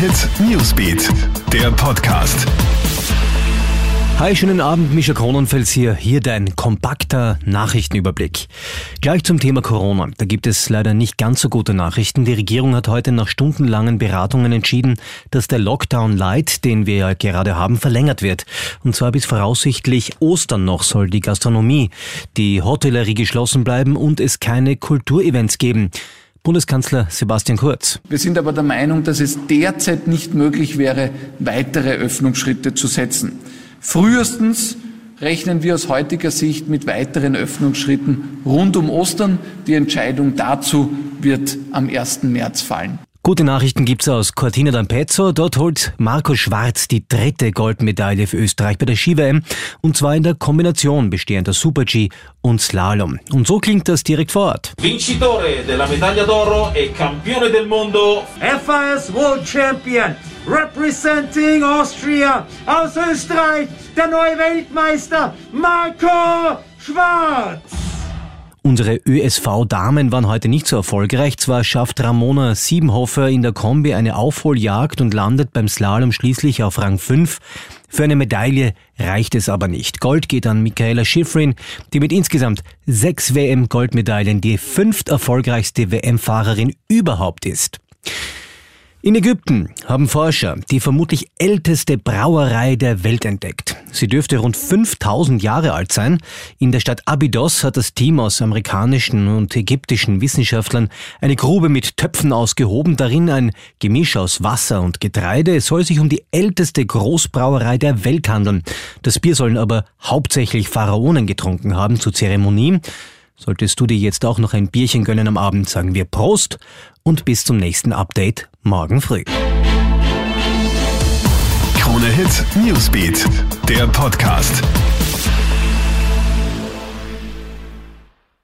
Hit Newsbeat, der Podcast. Hi, schönen Abend, Mischa Kronenfels hier. Hier dein kompakter Nachrichtenüberblick. Gleich zum Thema Corona. Da gibt es leider nicht ganz so gute Nachrichten. Die Regierung hat heute nach stundenlangen Beratungen entschieden, dass der Lockdown Light, den wir ja gerade haben, verlängert wird. Und zwar bis voraussichtlich Ostern noch soll die Gastronomie, die Hotellerie geschlossen bleiben und es keine Kulturevents geben. Bundeskanzler Sebastian Kurz. Wir sind aber der Meinung, dass es derzeit nicht möglich wäre, weitere Öffnungsschritte zu setzen. Frühestens rechnen wir aus heutiger Sicht mit weiteren Öffnungsschritten rund um Ostern. Die Entscheidung dazu wird am 1. März fallen. Gute Nachrichten gibt's aus Cortina d'Ampezzo. Dort holt Marco Schwarz die dritte Goldmedaille für Österreich bei der Ski-WM. Und zwar in der Kombination bestehender Super-G und Slalom. Und so klingt das direkt vor Ort. Vincitore della medaglia d'oro e campione del mondo. FIS World Champion representing Austria aus Österreich, der neue Weltmeister Marco Schwarz. Unsere ÖSV-Damen waren heute nicht so erfolgreich. Zwar schafft Ramona Siebenhofer in der Kombi eine Aufholjagd und landet beim Slalom schließlich auf Rang 5. Für eine Medaille reicht es aber nicht. Gold geht an Michaela Schifrin, die mit insgesamt sechs WM-Goldmedaillen die fünft erfolgreichste WM-Fahrerin überhaupt ist. In Ägypten haben Forscher die vermutlich älteste Brauerei der Welt entdeckt. Sie dürfte rund 5000 Jahre alt sein. In der Stadt Abydos hat das Team aus amerikanischen und ägyptischen Wissenschaftlern eine Grube mit Töpfen ausgehoben, darin ein Gemisch aus Wasser und Getreide. Es soll sich um die älteste Großbrauerei der Welt handeln. Das Bier sollen aber hauptsächlich Pharaonen getrunken haben zur Zeremonie. Solltest du dir jetzt auch noch ein Bierchen gönnen am Abend, sagen wir Prost und bis zum nächsten Update morgen früh. Krone Hit Newsbeat, der Podcast.